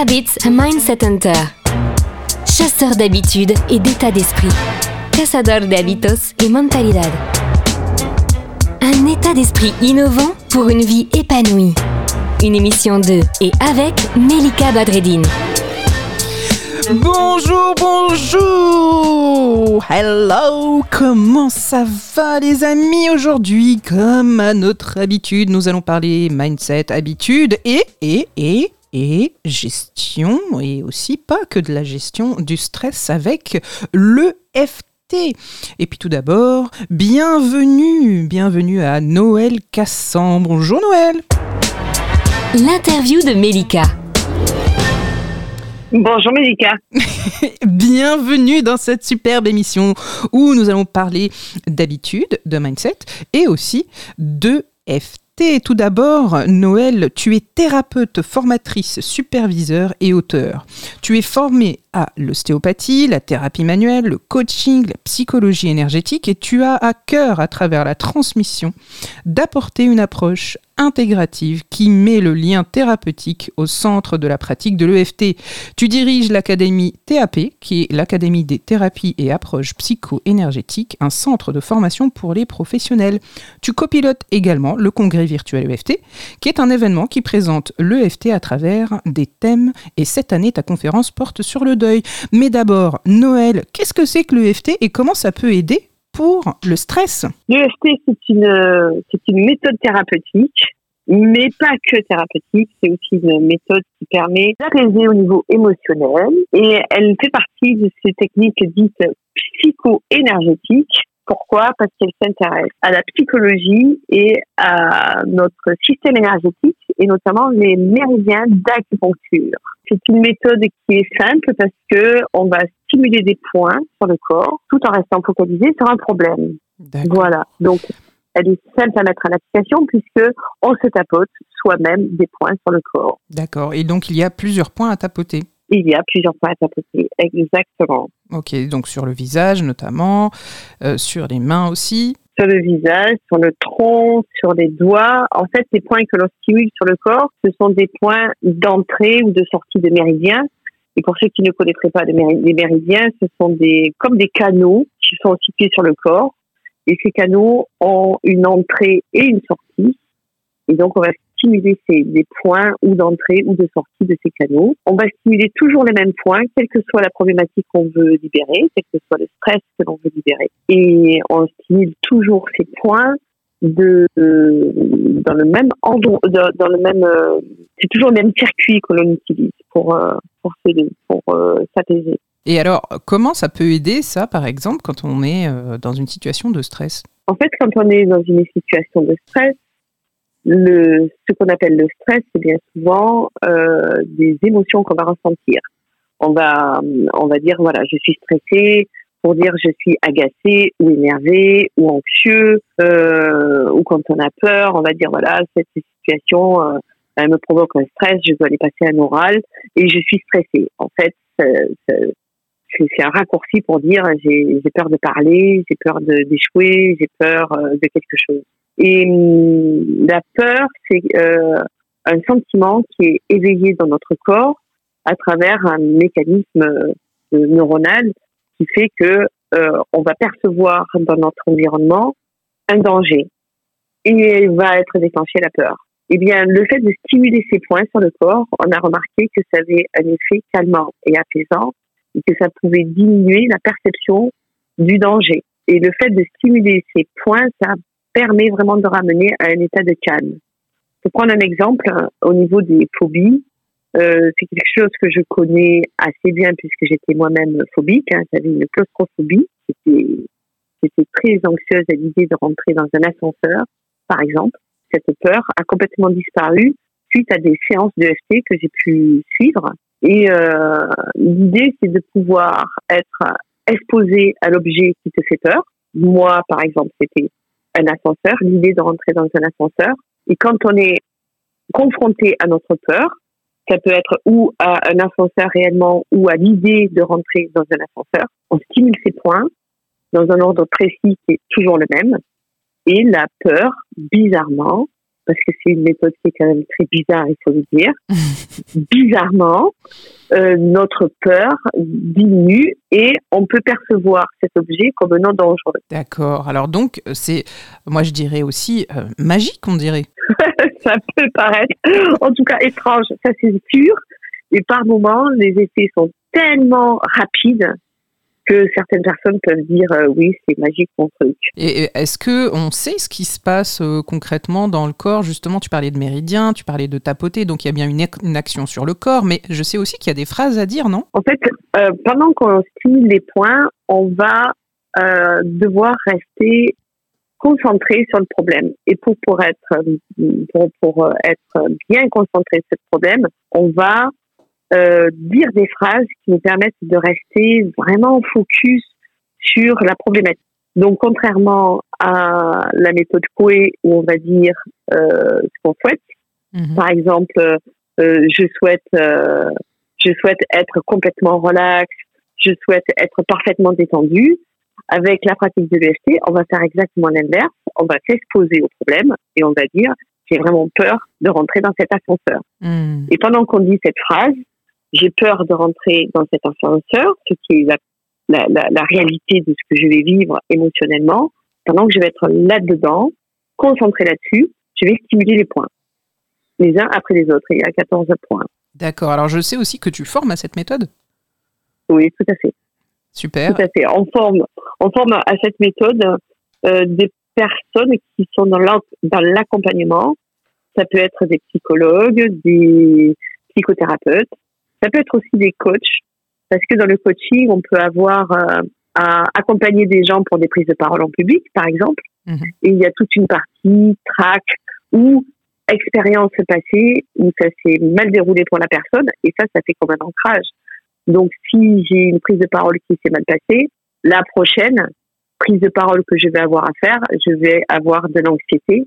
Habits Mindset Hunter. Chasseur d'habitudes et d'état d'esprit. Cazador de hábitos y mentalidad. Un état d'esprit innovant pour une vie épanouie. Une émission de et avec Melika Badreddine. Bonjour, bonjour Hello Comment ça va les amis Aujourd'hui, comme à notre habitude, nous allons parler mindset, habitude et, et, et, et gestion, et aussi pas que de la gestion du stress avec le FT. Et puis tout d'abord, bienvenue, bienvenue à Noël Cassan. Bonjour Noël L'interview de Melika. Bonjour Mélika. Bienvenue dans cette superbe émission où nous allons parler d'habitude, de mindset et aussi de FT. Tout d'abord, Noël, tu es thérapeute, formatrice, superviseur et auteur. Tu es formé à l'ostéopathie, la thérapie manuelle, le coaching, la psychologie énergétique et tu as à cœur, à travers la transmission, d'apporter une approche intégrative qui met le lien thérapeutique au centre de la pratique de l'EFT. Tu diriges l'académie TAP, qui est l'Académie des thérapies et approches psycho-énergétiques, un centre de formation pour les professionnels. Tu copilotes également le congrès virtuel EFT, qui est un événement qui présente l'EFT à travers des thèmes et cette année ta conférence porte sur le deuil. Mais d'abord, Noël, qu'est-ce que c'est que l'EFT et comment ça peut aider pour le stress. L'EFT, c'est une, c'est une méthode thérapeutique, mais pas que thérapeutique, c'est aussi une méthode qui permet d'apaiser au niveau émotionnel. Et elle fait partie de ces techniques dites psycho-énergétiques pourquoi? Parce qu'elle s'intéresse à la psychologie et à notre système énergétique et notamment les méridiens d'acupuncture. C'est une méthode qui est simple parce que on va stimuler des points sur le corps tout en restant focalisé sur un problème. Voilà. Donc elle est simple à mettre en application puisque on se tapote soi-même des points sur le corps. D'accord. Et donc il y a plusieurs points à tapoter. Il y a plusieurs points à tapoter, exactement. Ok, donc sur le visage notamment, euh, sur les mains aussi. Sur le visage, sur le tronc, sur les doigts. En fait, les points que l'on stimule sur le corps, ce sont des points d'entrée ou de sortie de méridiens. Et pour ceux qui ne connaîtraient pas les méridiens, ce sont des comme des canaux qui sont situés sur le corps. Et ces canaux ont une entrée et une sortie. Et donc, on va stimuler ces, des points ou d'entrée ou de sortie de ces canaux. On va stimuler toujours les mêmes points, quelle que soit la problématique qu'on veut libérer, quel que soit le stress que l'on veut libérer. Et on stimule toujours ces points de dans le même endroit, dans, le même, euh, c'est toujours le même circuit que l'on utilise pour euh, pour pour euh, s'apaiser. Et alors, comment ça peut aider ça, par exemple, quand on est dans une situation de stress? En fait, quand on est dans une situation de stress, le, ce qu'on appelle le stress, c'est bien souvent euh, des émotions qu'on va ressentir. On va, on va dire voilà, je suis stressé pour dire je suis agacé ou énervé ou anxieux euh, ou quand on a peur, on va dire voilà cette situation euh, elle me provoque un stress, je dois aller passer un oral et je suis stressé. En fait, c'est un raccourci pour dire j'ai peur de parler, j'ai peur d'échouer, j'ai peur euh, de quelque chose. Et hum, la peur, c'est euh, un sentiment qui est éveillé dans notre corps à travers un mécanisme euh, neuronal qui fait que euh, on va percevoir dans notre environnement un danger et va être déclenché la peur. Eh bien, le fait de stimuler ces points sur le corps, on a remarqué que ça avait un effet calmant et apaisant et que ça pouvait diminuer la perception du danger. Et le fait de stimuler ces points, ça permet vraiment de ramener à un état de calme. Pour prendre un exemple, hein, au niveau des phobies, euh, c'est quelque chose que je connais assez bien puisque j'étais moi-même phobique. Hein, J'avais une claustrophobie. J'étais très anxieuse à l'idée de rentrer dans un ascenseur, par exemple. Cette peur a complètement disparu suite à des séances de FT que j'ai pu suivre. Et euh, l'idée, c'est de pouvoir être exposé à l'objet qui te fait peur. Moi, par exemple, c'était un ascenseur, l'idée de rentrer dans un ascenseur. Et quand on est confronté à notre peur, ça peut être ou à un ascenseur réellement ou à l'idée de rentrer dans un ascenseur, on stimule ces points dans un ordre précis qui est toujours le même. Et la peur, bizarrement, parce que c'est une méthode qui est quand même très bizarre, il faut le dire. Bizarrement, euh, notre peur diminue et on peut percevoir cet objet comme non dangereux. D'accord. Alors donc, c'est, moi je dirais aussi euh, magique, on dirait. ça peut paraître, en tout cas étrange, ça c'est sûr. Et par moments, les effets sont tellement rapides que certaines personnes peuvent dire euh, oui, c'est magique mon truc. Et est-ce que on sait ce qui se passe euh, concrètement dans le corps? Justement, tu parlais de méridien, tu parlais de tapoter, donc il y a bien une, action sur le corps, mais je sais aussi qu'il y a des phrases à dire, non? En fait, euh, pendant qu'on stimule les points, on va devoir rester concentré sur le problème. Et pour, pour être pour, pour être bien concentré sur ce problème, on va euh, dire des phrases qui nous permettent de rester vraiment focus sur la problématique. Donc, contrairement à la méthode Coué, où on va dire euh, ce qu'on souhaite, mhm. par exemple, euh, je souhaite, euh, je souhaite être complètement relax, je souhaite être parfaitement détendu. Avec la pratique de l'EFT, on va faire exactement l'inverse. On va s'exposer au problème et on va dire j'ai vraiment peur de rentrer dans cet ascenseur. Mhm. Et pendant qu'on dit cette phrase, j'ai peur de rentrer dans cet ascenseur, ce qui est la, la, la, la, réalité de ce que je vais vivre émotionnellement, pendant que je vais être là-dedans, concentré là-dessus, je vais stimuler les points, les uns après les autres. Il y a 14 points. D'accord. Alors, je sais aussi que tu formes à cette méthode? Oui, tout à fait. Super. Tout à fait. On forme, on forme à cette méthode euh, des personnes qui sont dans l'accompagnement. Ça peut être des psychologues, des psychothérapeutes, ça peut être aussi des coachs, parce que dans le coaching, on peut avoir euh, à accompagner des gens pour des prises de parole en public, par exemple. Mhm. Et il y a toute une partie track ou expérience passée où ça s'est mal déroulé pour la personne, et ça, ça fait comme un ancrage. Donc, si j'ai une prise de parole qui s'est mal passée, la prochaine prise de parole que je vais avoir à faire, je vais avoir de l'anxiété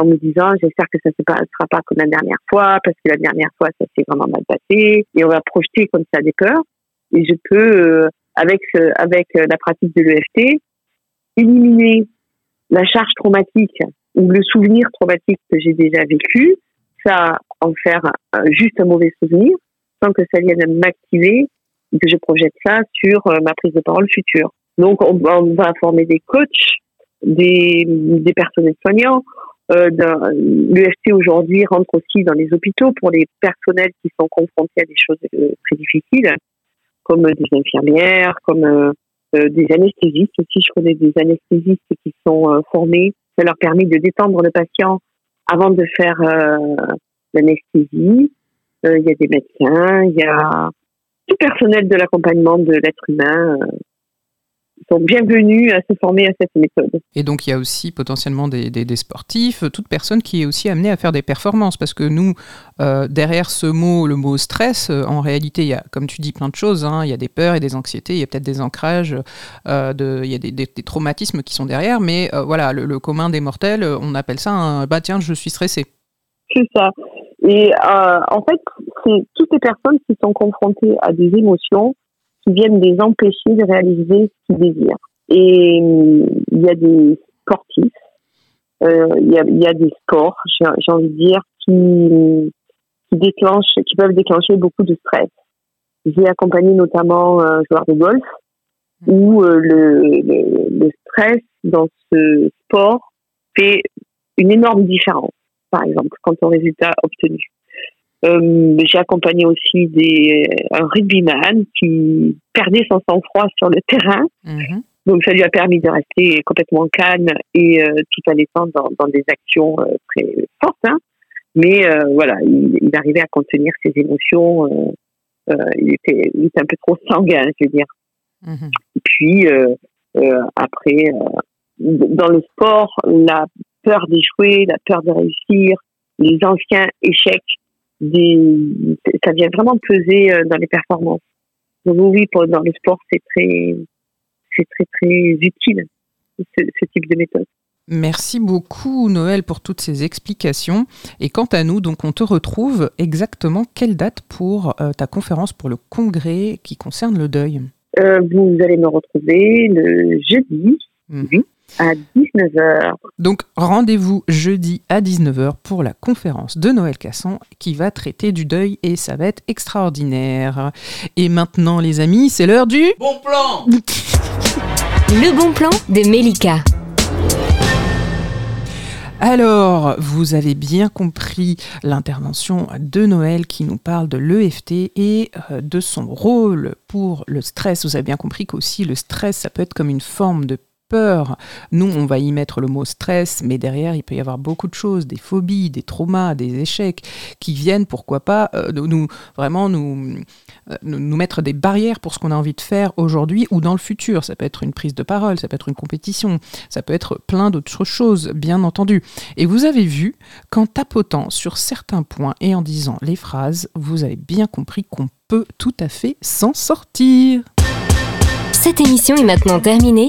en me disant j'espère que ça ne se passera pas comme la dernière fois parce que la dernière fois ça s'est vraiment mal passé. Et on va projeter comme ça des peurs. Et je peux euh, avec avec euh, la pratique de l'EFT éliminer la charge traumatique ou le souvenir traumatique que j'ai déjà vécu. Ça en faire juste un mauvais souvenir sans que ça vienne m'activer que je projette ça sur euh, ma prise de parole future. Donc on, on va former des coachs des, des personnels soignants euh, L'UFT aujourd'hui rentre aussi dans les hôpitaux pour les personnels qui sont confrontés à des choses euh, très difficiles, comme des infirmières, comme euh, des anesthésistes aussi. Je connais des anesthésistes qui sont formés. Ça leur permet de détendre le patient avant de faire l'anesthésie. Il y a des médecins, il y a tout personnel de l'accompagnement de l'être humain sont bienvenus à se former à cette méthode. Et donc il y a aussi potentiellement des, des, sportifs, toute personne qui est aussi amenée à faire des performances, parce que nous, euh, derrière ce mot, le mot stress, euh, en réalité, il y a, comme tu dis, plein de choses. Hein. il y a des peurs et des anxiétés, il y a peut-être des ancrages, euh, de, il y a des, des, traumatismes qui sont derrière, mais voilà, le, commun des mortels, on appelle ça un bah tiens, je suis stressé. C'est ça. Et en fait, c'est toutes les personnes qui sont confrontées à des émotions qui viennent les empêcher de réaliser ce qu'ils désirent. Et euh, il y a des sportifs, euh, il, y a, il y a des sports, j'ai envie de dire, qui, qui déclenchent, qui peuvent déclencher beaucoup de stress. J'ai accompagné notamment un joueur de golf où euh, le, le, le stress dans ce sport fait une énorme différence, par exemple, quant au résultat obtenu. Euh, j'ai accompagné aussi des, un rugbyman qui perdait son sang-froid sur le terrain. Mhm. Donc ça lui a permis de rester complètement calme et euh, tout en étant dans, dans des actions euh, très fortes. Hein. Mais euh, voilà, il, il, arrivait à contenir ses émotions. il, était, il était un peu trop sanguin, je veux dire. Mhm. Et puis après, dans le sport, la peur d'échouer, la peur de réussir, les anciens échecs des, ça vient vraiment peser euh, dans les performances. Donc oui, dans le sport, c'est très, c'est très très utile ce, ce type de méthode. Merci beaucoup Noël pour toutes ces explications. Et quant à nous, donc on te retrouve exactement quelle date pour euh, ta conférence pour le congrès qui concerne le deuil? Euh, Vous allez me retrouver le jeudi, mmh. À 19h. Donc rendez-vous jeudi à 19h pour la conférence de Noël Casson qui va traiter du deuil et ça va être extraordinaire. Et maintenant les amis, c'est l'heure du bon plan. Le bon plan de Melika. Alors, vous avez bien compris l'intervention de Noël qui nous parle de l'EFT et euh, de son rôle pour le stress. Vous avez bien compris qu'aussi le stress, ça peut être comme une forme de peur. Nous, on va y mettre le mot stress, mais derrière, il peut y avoir beaucoup de choses, des phobies, des traumas, des échecs, qui viennent, pourquoi pas, euh, nous vraiment nous, euh, nous mettre des barrières pour ce qu'on a envie de faire aujourd'hui ou dans le futur. Ça peut être une prise de parole, ça peut être une compétition, ça peut être plein d'autres choses, bien entendu. Et vous avez vu qu'en tapotant sur certains points et en disant les phrases, vous avez bien compris qu'on peut tout à fait s'en sortir. Cette émission est maintenant terminée